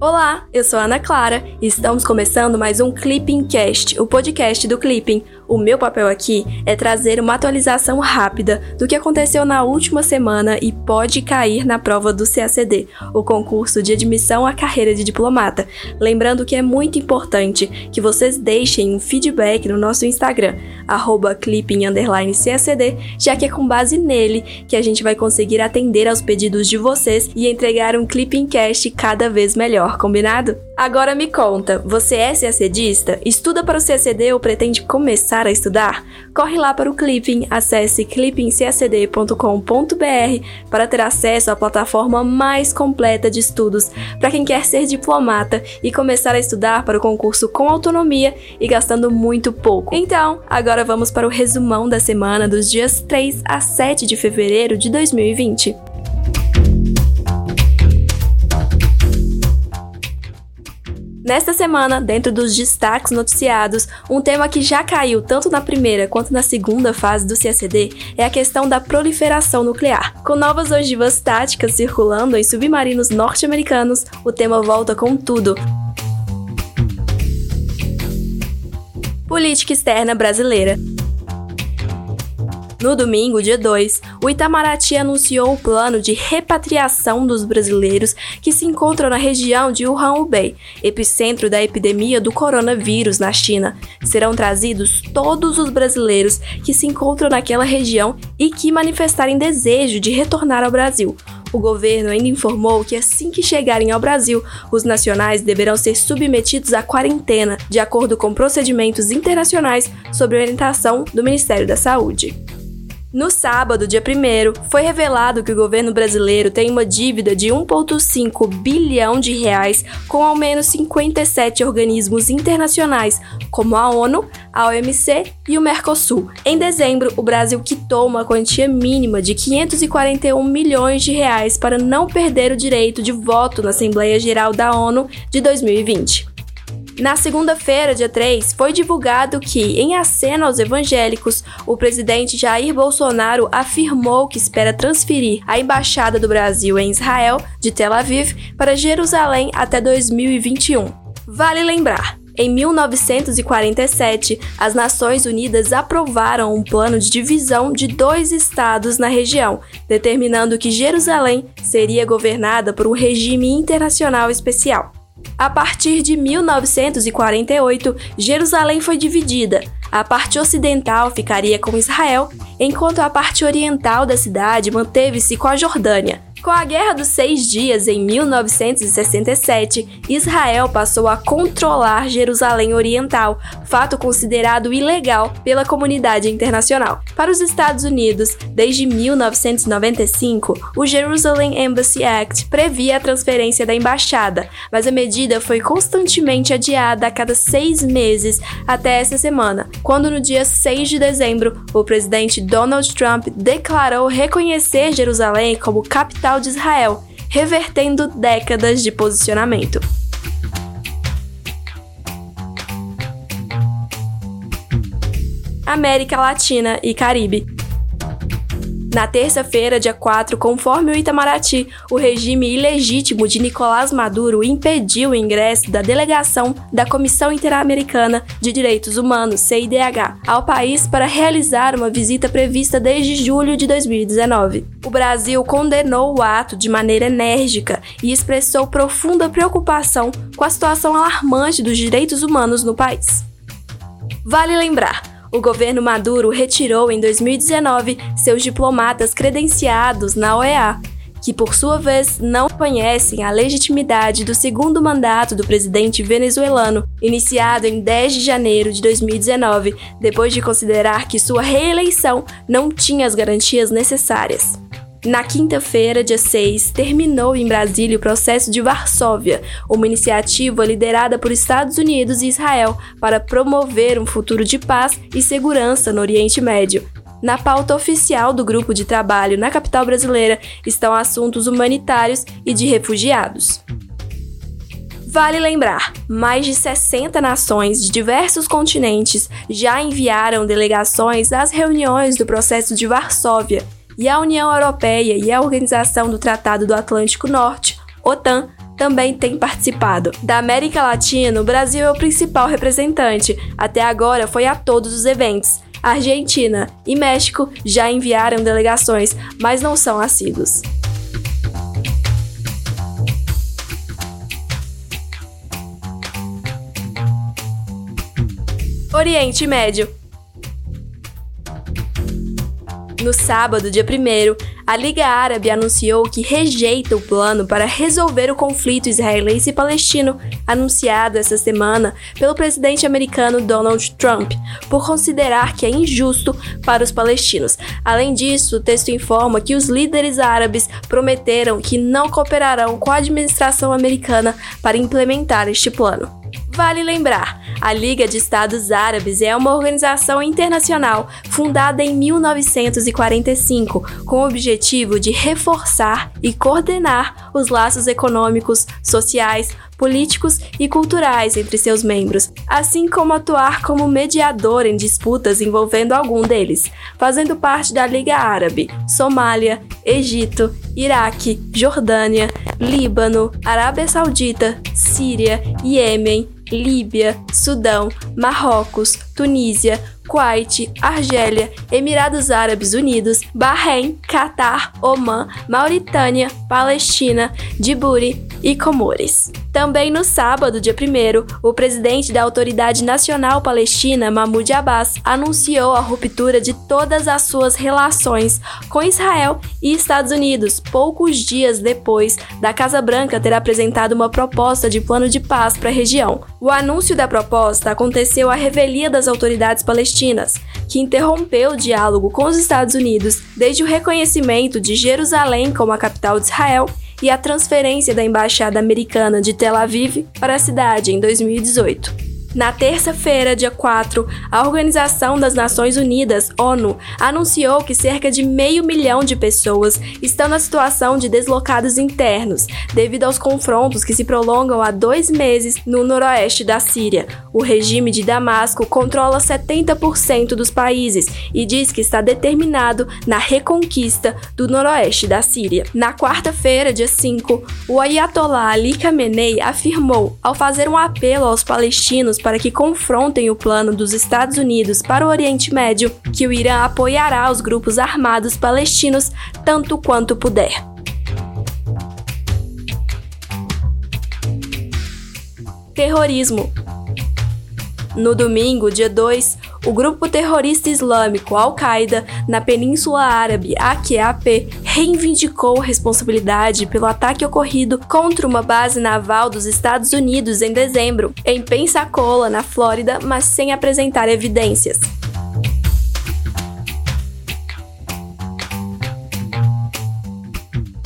Olá, eu sou a Ana Clara e estamos começando mais um Clipping Cast, o podcast do Clipping. O meu papel aqui é trazer uma atualização rápida do que aconteceu na última semana e pode cair na prova do CACD, o concurso de admissão à carreira de diplomata. Lembrando que é muito importante que vocês deixem um feedback no nosso Instagram, clipping_cacd, já que é com base nele que a gente vai conseguir atender aos pedidos de vocês e entregar um Clipping Cast cada vez melhor melhor, combinado? Agora me conta, você é CACDista? Estuda para o CACD ou pretende começar a estudar? Corre lá para o Clipping, acesse clippingcacd.com.br para ter acesso à plataforma mais completa de estudos para quem quer ser diplomata e começar a estudar para o concurso com autonomia e gastando muito pouco. Então, agora vamos para o resumão da semana dos dias 3 a 7 de fevereiro de 2020. Nesta semana, dentro dos destaques noticiados, um tema que já caiu tanto na primeira quanto na segunda fase do CACD é a questão da proliferação nuclear. Com novas ogivas táticas circulando em submarinos norte-americanos, o tema volta com tudo. Política externa brasileira. No domingo, dia 2, o Itamaraty anunciou o plano de repatriação dos brasileiros que se encontram na região de Wuhan-Hubei, epicentro da epidemia do coronavírus na China. Serão trazidos todos os brasileiros que se encontram naquela região e que manifestarem desejo de retornar ao Brasil. O governo ainda informou que assim que chegarem ao Brasil, os nacionais deverão ser submetidos à quarentena, de acordo com procedimentos internacionais sob orientação do Ministério da Saúde. No sábado, dia 1 foi revelado que o governo brasileiro tem uma dívida de 1,5 bilhão de reais com ao menos 57 organismos internacionais, como a ONU, a OMC e o Mercosul. Em dezembro, o Brasil quitou uma quantia mínima de 541 milhões de reais para não perder o direito de voto na Assembleia Geral da ONU de 2020. Na segunda-feira, dia 3, foi divulgado que, em aceno aos evangélicos, o presidente Jair Bolsonaro afirmou que espera transferir a embaixada do Brasil em Israel, de Tel Aviv, para Jerusalém até 2021. Vale lembrar, em 1947, as Nações Unidas aprovaram um plano de divisão de dois estados na região, determinando que Jerusalém seria governada por um regime internacional especial. A partir de 1948, Jerusalém foi dividida. A parte ocidental ficaria com Israel, enquanto a parte oriental da cidade manteve-se com a Jordânia. Com a Guerra dos Seis Dias em 1967, Israel passou a controlar Jerusalém Oriental, fato considerado ilegal pela comunidade internacional. Para os Estados Unidos, desde 1995, o Jerusalem Embassy Act previa a transferência da embaixada, mas a medida foi constantemente adiada a cada seis meses até essa semana, quando no dia 6 de dezembro, o presidente Donald Trump declarou reconhecer Jerusalém como capital de Israel, revertendo décadas de posicionamento. América Latina e Caribe. Na terça-feira, dia 4, conforme o Itamaraty, o regime ilegítimo de Nicolás Maduro impediu o ingresso da delegação da Comissão Interamericana de Direitos Humanos, CIDH, ao país para realizar uma visita prevista desde julho de 2019. O Brasil condenou o ato de maneira enérgica e expressou profunda preocupação com a situação alarmante dos direitos humanos no país. Vale lembrar, o governo Maduro retirou em 2019 seus diplomatas credenciados na OEA, que por sua vez não conhecem a legitimidade do segundo mandato do presidente venezuelano, iniciado em 10 de janeiro de 2019, depois de considerar que sua reeleição não tinha as garantias necessárias. Na quinta-feira, dia 6, terminou em Brasília o processo de Varsóvia, uma iniciativa liderada por Estados Unidos e Israel para promover um futuro de paz e segurança no Oriente Médio. Na pauta oficial do grupo de trabalho na capital brasileira estão assuntos humanitários e de refugiados. Vale lembrar, mais de 60 nações de diversos continentes já enviaram delegações às reuniões do processo de Varsóvia, e a União Europeia e a Organização do Tratado do Atlântico Norte, OTAN, também tem participado. Da América Latina, o Brasil é o principal representante. Até agora foi a todos os eventos. Argentina e México já enviaram delegações, mas não são assíduos. Oriente Médio. No sábado, dia 1, a Liga Árabe anunciou que rejeita o plano para resolver o conflito israelense e palestino anunciado essa semana pelo presidente americano Donald Trump, por considerar que é injusto para os palestinos. Além disso, o texto informa que os líderes árabes prometeram que não cooperarão com a administração americana para implementar este plano. Vale lembrar, a Liga de Estados Árabes é uma organização internacional fundada em 1945 com o objetivo de reforçar e coordenar os laços econômicos, sociais, políticos e culturais entre seus membros, assim como atuar como mediador em disputas envolvendo algum deles, fazendo parte da Liga Árabe, Somália, Egito, Iraque, Jordânia, Líbano, Arábia Saudita, Síria, Iêmen, Líbia, Sudão, Marrocos, Tunísia, Kuwait, Argélia, Emirados Árabes Unidos, Bahrein, Catar, Omã, Mauritânia, Palestina, Djibouti e Comores. Também no sábado, dia 1, o presidente da Autoridade Nacional Palestina, Mahmoud Abbas, anunciou a ruptura de todas as suas relações com Israel e Estados Unidos, poucos dias depois da Casa Branca ter apresentado uma proposta de plano de paz para a região. O anúncio da proposta aconteceu à revelia das autoridades palestinas, que interrompeu o diálogo com os Estados Unidos desde o reconhecimento de Jerusalém como a capital de Israel e a transferência da embaixada americana de Tel Aviv para a cidade em 2018. Na terça-feira, dia 4, a Organização das Nações Unidas, ONU, anunciou que cerca de meio milhão de pessoas estão na situação de deslocados internos, devido aos confrontos que se prolongam há dois meses no noroeste da Síria. O regime de Damasco controla 70% dos países e diz que está determinado na reconquista do noroeste da Síria. Na quarta-feira, dia 5, o Ayatollah Ali Khamenei afirmou, ao fazer um apelo aos palestinos para que confrontem o plano dos Estados Unidos para o Oriente Médio, que o Irã apoiará os grupos armados palestinos tanto quanto puder. Terrorismo. No domingo, dia 2, o grupo terrorista islâmico Al-Qaeda na Península Árabe, AQAP, reivindicou responsabilidade pelo ataque ocorrido contra uma base naval dos Estados Unidos em dezembro, em Pensacola, na Flórida, mas sem apresentar evidências.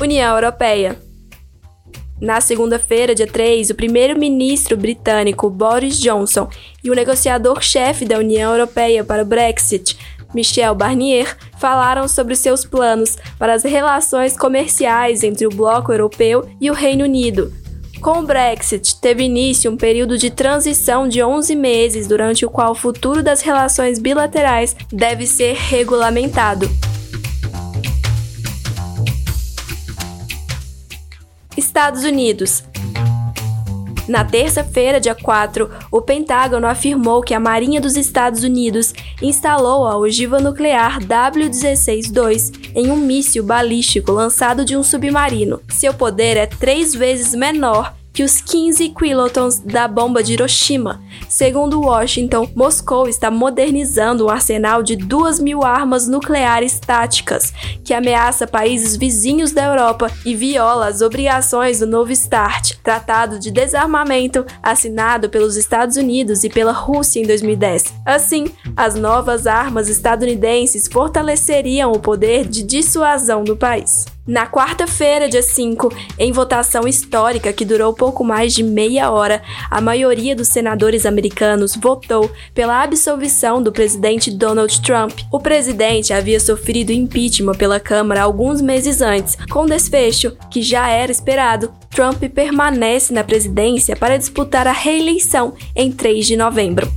União Europeia na segunda-feira, dia 3, o primeiro-ministro britânico Boris Johnson e o negociador-chefe da União Europeia para o Brexit, Michel Barnier, falaram sobre seus planos para as relações comerciais entre o bloco europeu e o Reino Unido. Com o Brexit, teve início um período de transição de 11 meses, durante o qual o futuro das relações bilaterais deve ser regulamentado. Estados Unidos. Na terça-feira, dia 4, o Pentágono afirmou que a Marinha dos Estados Unidos instalou a ogiva nuclear W-16-2 em um míssil balístico lançado de um submarino. Seu poder é três vezes menor que os 15 quilotons da bomba de Hiroshima. Segundo Washington, Moscou está modernizando um arsenal de 2 mil armas nucleares táticas, que ameaça países vizinhos da Europa e viola as obrigações do Novo START, Tratado de Desarmamento assinado pelos Estados Unidos e pela Rússia em 2010. Assim, as novas armas estadunidenses fortaleceriam o poder de dissuasão do país. Na quarta-feira, dia 5, em votação histórica que durou pouco mais de meia hora, a maioria dos senadores americanos votou pela absolvição do presidente Donald Trump. O presidente havia sofrido impeachment pela Câmara alguns meses antes. Com desfecho que já era esperado, Trump permanece na presidência para disputar a reeleição em 3 de novembro.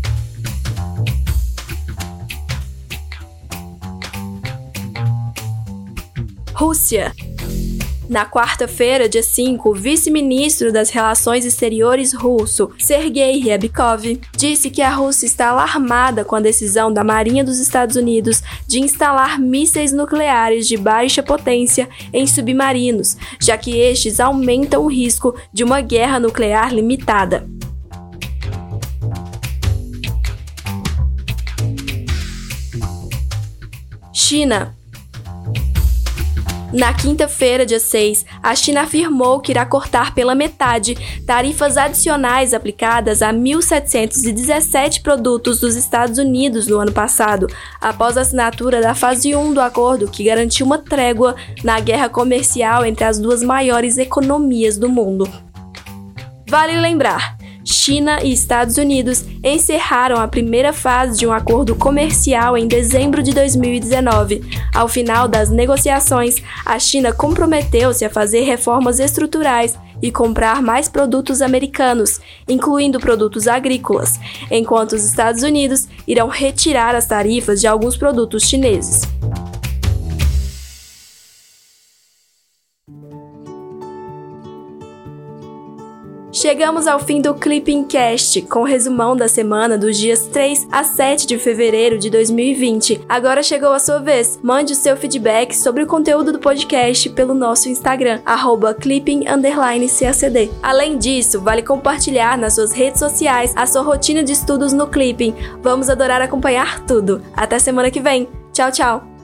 Rússia. Na quarta-feira, dia 5, o vice-ministro das Relações Exteriores russo, Sergei Ryabkov, disse que a Rússia está alarmada com a decisão da Marinha dos Estados Unidos de instalar mísseis nucleares de baixa potência em submarinos, já que estes aumentam o risco de uma guerra nuclear limitada. China na quinta-feira, dia 6, a China afirmou que irá cortar pela metade tarifas adicionais aplicadas a 1.717 produtos dos Estados Unidos no ano passado, após a assinatura da fase 1 do acordo que garantiu uma trégua na guerra comercial entre as duas maiores economias do mundo. Vale lembrar China e Estados Unidos encerraram a primeira fase de um acordo comercial em dezembro de 2019. Ao final das negociações, a China comprometeu-se a fazer reformas estruturais e comprar mais produtos americanos, incluindo produtos agrícolas, enquanto os Estados Unidos irão retirar as tarifas de alguns produtos chineses. Chegamos ao fim do Clipping Cast, com o resumão da semana dos dias 3 a 7 de fevereiro de 2020. Agora chegou a sua vez. Mande o seu feedback sobre o conteúdo do podcast pelo nosso Instagram, clipping_cacd. Além disso, vale compartilhar nas suas redes sociais a sua rotina de estudos no Clipping. Vamos adorar acompanhar tudo. Até semana que vem. Tchau, tchau!